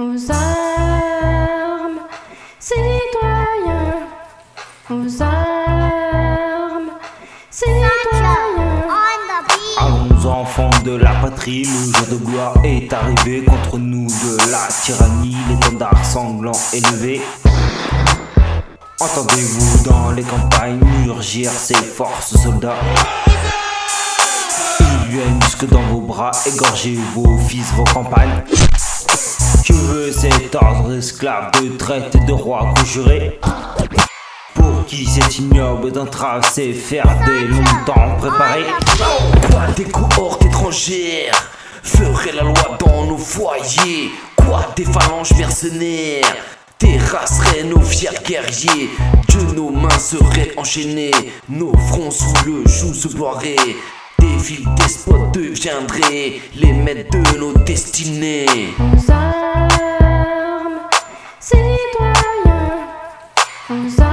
aux armes, citoyens, aux armes, citoyens. Allons enfants de la patrie, le jour de gloire est arrivé contre nous de la tyrannie, l'étendard sanglant élevé. Entendez-vous dans les campagnes murgir ces forces soldats Ils viennent jusque dans vos bras, égorger vos fils, vos campagnes. Que veut cet ordre esclave de traite de roi conjuré. Pour qui cet ignoble d'entrave c'est faire des longtemps préparés. Quoi des cohortes étrangères feraient la loi dans nos foyers. Quoi des phalanges mercenaires terrasseraient nos fiers guerriers. De nos mains seraient enchaînées Nos fronts sous le joug se boiraient. Des villes despotes deviendraient Les maîtres de nos destinées Aux